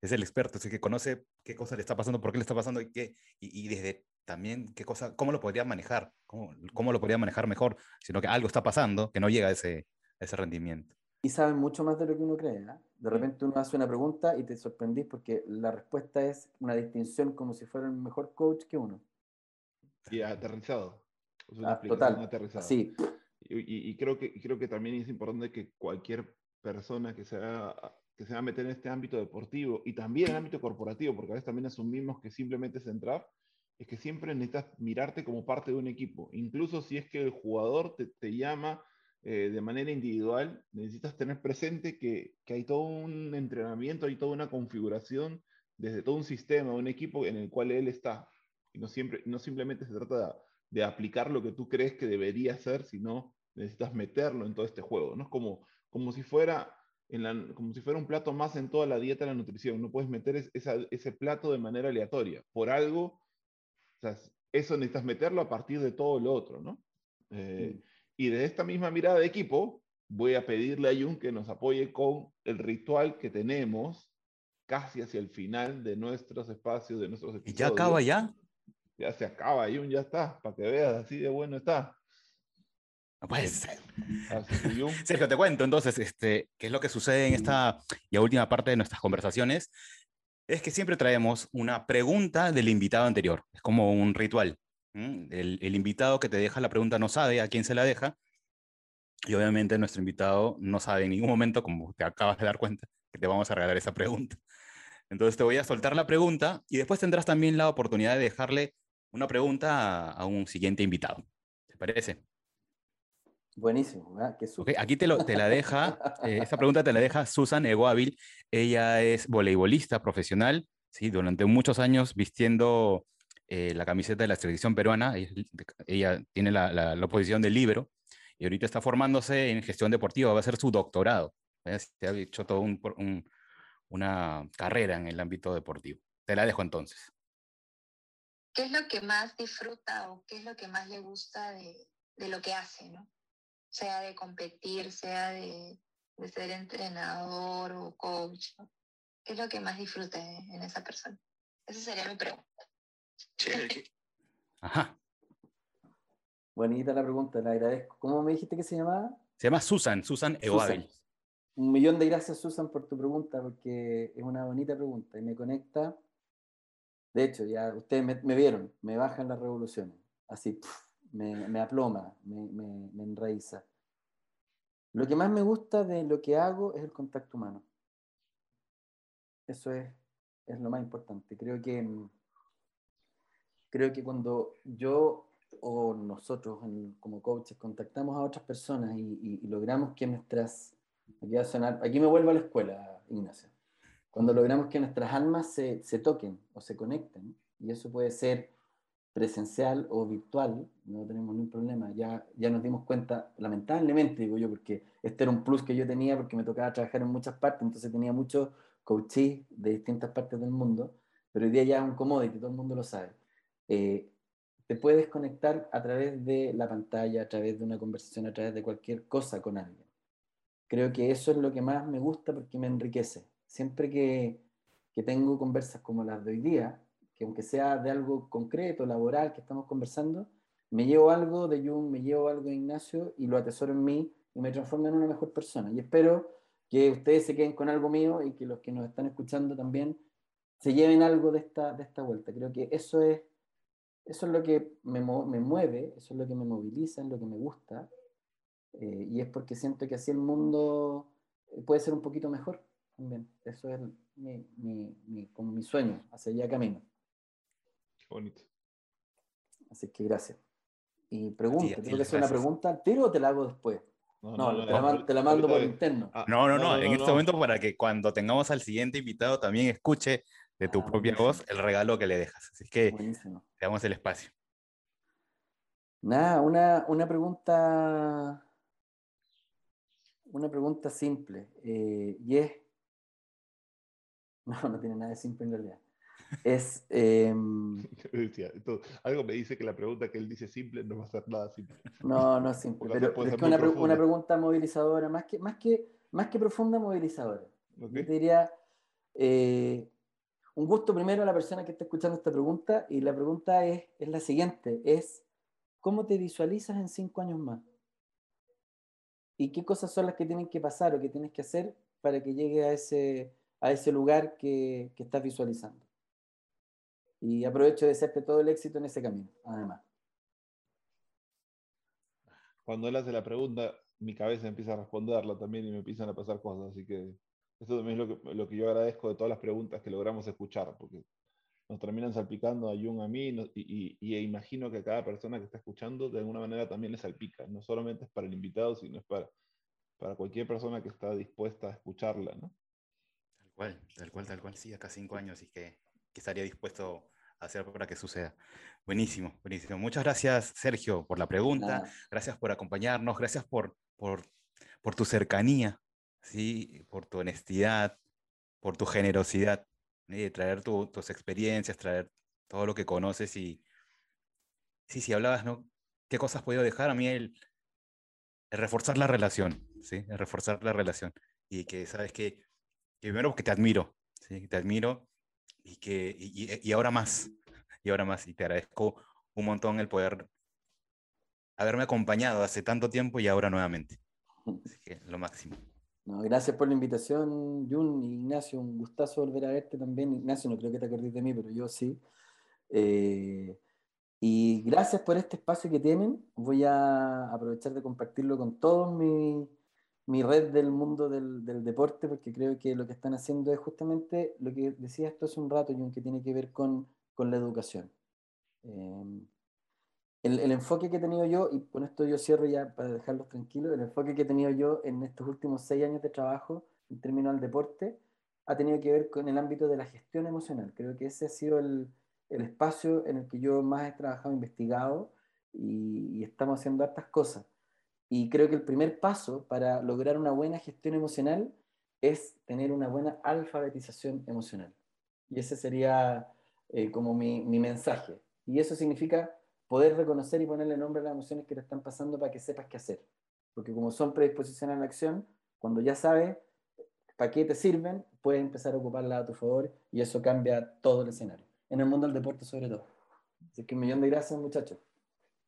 Es el experto, es el que conoce qué cosa le está pasando, por qué le está pasando y, qué, y, desde también qué cosa, cómo lo podría manejar, cómo, cómo, lo podría manejar mejor, sino que algo está pasando que no llega a ese, ese rendimiento. Y saben mucho más de lo que uno cree. ¿eh? De repente uno hace una pregunta y te sorprendís porque la respuesta es una distinción como si fuera el mejor coach que uno. Y aterrizado. Ah, total. Sí. Y, y, creo que, creo que también es importante que cualquier persona que sea que se va a meter en este ámbito deportivo y también en el ámbito corporativo, porque a veces también asumimos que simplemente es entrar, es que siempre necesitas mirarte como parte de un equipo. Incluso si es que el jugador te, te llama eh, de manera individual, necesitas tener presente que, que, hay todo un entrenamiento, hay toda una configuración desde todo un sistema, un equipo en el cual él está. Y no, siempre, no simplemente se trata de, de aplicar lo que tú crees que debería hacer, sino necesitas meterlo en todo este juego. ¿no? Es como, como, si fuera en la, como si fuera un plato más en toda la dieta de la nutrición. No puedes meter esa, ese plato de manera aleatoria. Por algo, o sea, eso necesitas meterlo a partir de todo lo otro, ¿no? Eh, mm. Y de esta misma mirada de equipo, voy a pedirle a Jun que nos apoye con el ritual que tenemos casi hacia el final de nuestros espacios, de nuestros episodios. ¿Y ya acaba ya? Ya se acaba, Jun, ya está, para que veas, así de bueno está. No puede ser. <laughs> Sergio, te cuento entonces, este, qué es lo que sucede en esta ya última parte de nuestras conversaciones. Es que siempre traemos una pregunta del invitado anterior. Es como un ritual. El, el, invitado que te deja la pregunta no sabe a quién se la deja. Y obviamente nuestro invitado no sabe en ningún momento, como te acabas de dar cuenta, que te vamos a regalar esa pregunta. Entonces te voy a soltar la pregunta y después tendrás también la oportunidad de dejarle una pregunta a, a un siguiente invitado. ¿Te parece? Buenísimo, okay, aquí te, lo, te, la deja, eh, esta pregunta te la deja Susan Eguavil. Ella es voleibolista profesional, ¿sí? durante muchos años vistiendo eh, la camiseta de la selección peruana. Ella, tiene la, la, la, posición de libro y ahorita está formándose en gestión deportiva, va a hacer su doctorado. Se ha hecho toda un, un, una carrera en el ámbito deportivo. Te la dejo entonces. ¿Qué es lo que más disfruta o qué es lo que más le gusta de, de lo que hace, no? Sea de competir, sea de, de ser entrenador o coach? ¿Qué es lo que más disfrute en esa persona? Esa sería mi pregunta. <laughs> Ajá. Bonita la pregunta, la agradezco. ¿Cómo me dijiste que se llamaba? Se llama Susan, Susan Eoabil. Un millón de gracias, Susan, por tu pregunta, porque es una bonita pregunta y me conecta. De hecho, ya ustedes me, me vieron, me bajan las revoluciones. Así, pff, me, aploma, me, me, enraiza. Lo que más me gusta de lo que hago es el contacto humano. Eso es, es lo más importante. Creo que, creo que cuando yo o nosotros como coaches contactamos a otras personas y, y, logramos que nuestras... Aquí, sonar, aquí me vuelvo a la escuela, Ignacio. Cuando logramos que nuestras almas se, se toquen o se conecten, y eso puede ser presencial o virtual, no tenemos ningún problema. Ya, ya nos dimos cuenta, lamentablemente, digo yo, porque este era un plus que yo tenía porque me tocaba trabajar en muchas partes, entonces tenía muchos coaches de distintas partes del mundo, pero hoy día ya es un commodity, todo el mundo lo sabe. Eh, te puedes conectar a través de la pantalla, a través de una conversación, a través de cualquier cosa con alguien. Creo que eso es lo que más me gusta porque me enriquece. Siempre que, que tengo conversas como las de hoy día, que aunque sea de algo concreto, laboral, que estamos conversando, me llevo algo de Jung, me llevo algo de Ignacio y lo atesoro en mí y me transformo en una mejor persona. Y espero que ustedes se queden con algo mío y que los que nos están escuchando también se lleven algo de esta, de esta vuelta. Creo que eso es, eso es lo que me, me mueve, eso es lo que me moviliza, es lo que me gusta. Eh, y es porque siento que así el mundo puede ser un poquito mejor también. Eso es mi, mi, como mi sueño, hacia allá camino. Bonito. Así que gracias. Y pregunta, ¿tengo que hacer una pregunta pero o te la hago después? No, no, no te, la, no, te, la, mando por interno. Ah, no, no, no, en este momento para que cuando tengamos al siguiente invitado también escuche de tu ah, propia buenísimo. voz el regalo que le dejas. Así que buenísimo. te damos el espacio. Nada, una, una pregunta una pregunta simple eh, y es <laughs> no, no tiene nada de simple en realidad es... <laughs> Eh, algo me dice que la pregunta que él dice simple no va a ser nada simple. No, no <laughs> es simple, pero es que una, una, pregunta movilizadora, más que, más que, más que profunda, movilizadora. Okay. Yo te diría, eh, un gusto primero a la persona que está escuchando esta pregunta y la pregunta es, es la siguiente, es ¿cómo te visualizas en cinco años más? ¿Y qué cosas son las que tienen que pasar o que tienes que hacer para que llegue a ese, a ese lugar que, que estás visualizando? Y aprovecho de desearte todo el éxito en ese camino, además. Cuando él hace la pregunta, mi cabeza empieza a responderla también y me empiezan a pasar cosas, así que Eso también es lo que, lo que yo agradezco de todas las preguntas que logramos escuchar, porque nos terminan salpicando a Jung, a mí, y, y, imagino que a cada persona que está escuchando de alguna manera también le salpica. No solamente es para el invitado, sino es para, para cualquier persona que está dispuesta a escucharla, ¿no? Tal cual, tal cual, tal cual. Sí, acá cinco años y que, que estaría dispuesto a hacer para que suceda. Buenísimo, buenísimo. Muchas gracias, Sergio, por la pregunta. Gracias por acompañarnos. Gracias por, por, por tu cercanía, ¿sí? por tu honestidad, por tu generosidad traer tus experiencias, traer todo lo que conoces y sí, sí, hablabas, ¿no? ¿Qué cosas has podido dejar? A mí el, reforzar la relación, ¿sí? El reforzar la relación y que sabes que, primero que te admiro, ¿sí? Te admiro y que y, ahora más, y ahora más, y te agradezco un montón el poder haberme acompañado hace tanto tiempo y ahora nuevamente. Así que lo máximo gracias por la invitación, Jun Ignacio. Un gustazo volver a verte también. Ignacio, no creo que te acordes de mí, pero yo sí. Eh, y gracias por este espacio que tienen. Voy a aprovechar de compartirlo con todos mi, mi red del mundo del, deporte, porque creo que lo que están haciendo es justamente lo que decía esto hace un rato, Jun, que tiene que ver con, con la educación. Eh, el, enfoque que he tenido yo, y con esto yo cierro ya para dejarlos tranquilos, el enfoque que he tenido yo en estos últimos seis años de trabajo en términos del deporte, ha tenido que ver con el ámbito de la gestión emocional. Creo que ese ha sido el, el espacio en el que yo más he trabajado, investigado, y, y estamos haciendo hartas cosas. Y creo que el primer paso para lograr una buena gestión emocional es tener una buena alfabetización emocional. Y ese sería eh, como mi, mi mensaje. Y eso significa poder reconocer y ponerle nombre a las emociones que te están pasando para que sepas qué hacer. Porque como son predisposiciones a la acción, cuando ya sabes para qué te sirven, puedes empezar a ocuparla a tu favor y eso cambia todo el escenario. En el mundo del deporte sobre todo. Así que un millón de gracias muchachos.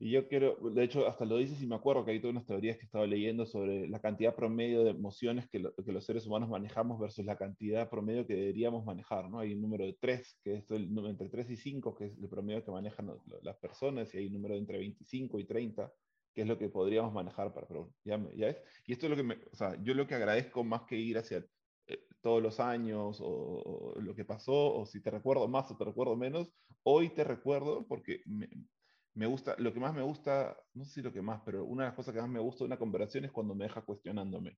Y yo quiero, de hecho, hasta lo dices y me acuerdo que hay todas unas teorías que estaba leyendo sobre la cantidad promedio de emociones que, que, los seres humanos manejamos versus la cantidad promedio que deberíamos manejar, ¿no? Hay un número de 3, que es el entre 3 y 5, que es el promedio que manejan las personas, y hay un número de entre 25 y 30, que es lo que podríamos manejar para, pero ya, ya es. Y esto es lo que me, o sea, yo lo que agradezco más que ir hacia eh, todos los años o, o, lo que pasó, o si te recuerdo más o te recuerdo menos, hoy te recuerdo porque me, me gusta, lo que más me gusta, no sé si lo que más, pero una de las cosas que más me gusta de una conversación es cuando me deja cuestionándome.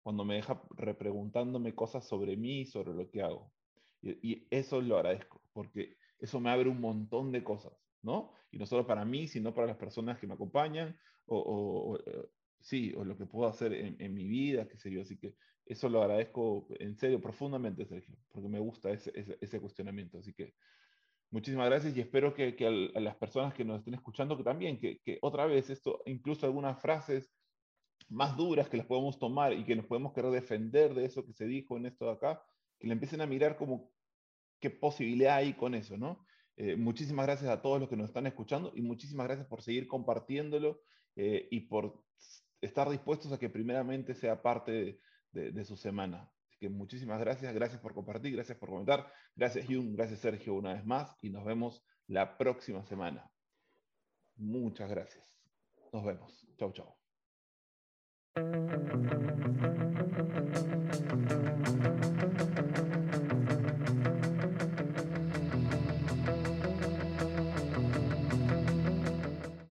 Cuando me deja repreguntándome cosas sobre mí y sobre lo que hago. Y, eso lo agradezco, porque eso me abre un montón de cosas, ¿no? Y no solo para mí, sino para las personas que me acompañan, o, eh, sí, o lo que puedo hacer en, mi vida, qué sé yo. Así que eso lo agradezco en serio, profundamente, Sergio, porque me gusta ese, ese cuestionamiento. Así que Muchísimas gracias y espero que, a, las personas que nos estén escuchando que también, que, otra vez esto, incluso algunas frases más duras que las podemos tomar y que nos podemos querer defender de eso que se dijo en esto de acá, que le empiecen a mirar como qué posibilidad hay con eso, ¿no? Eh, muchísimas gracias a todos los que nos están escuchando y muchísimas gracias por seguir compartiéndolo eh, y por estar dispuestos a que primeramente sea parte de su semana que muchísimas gracias, gracias por compartir, gracias por comentar, gracias Jung, gracias Sergio una vez más y nos vemos la próxima semana. Muchas gracias. Nos vemos. Chau, chau.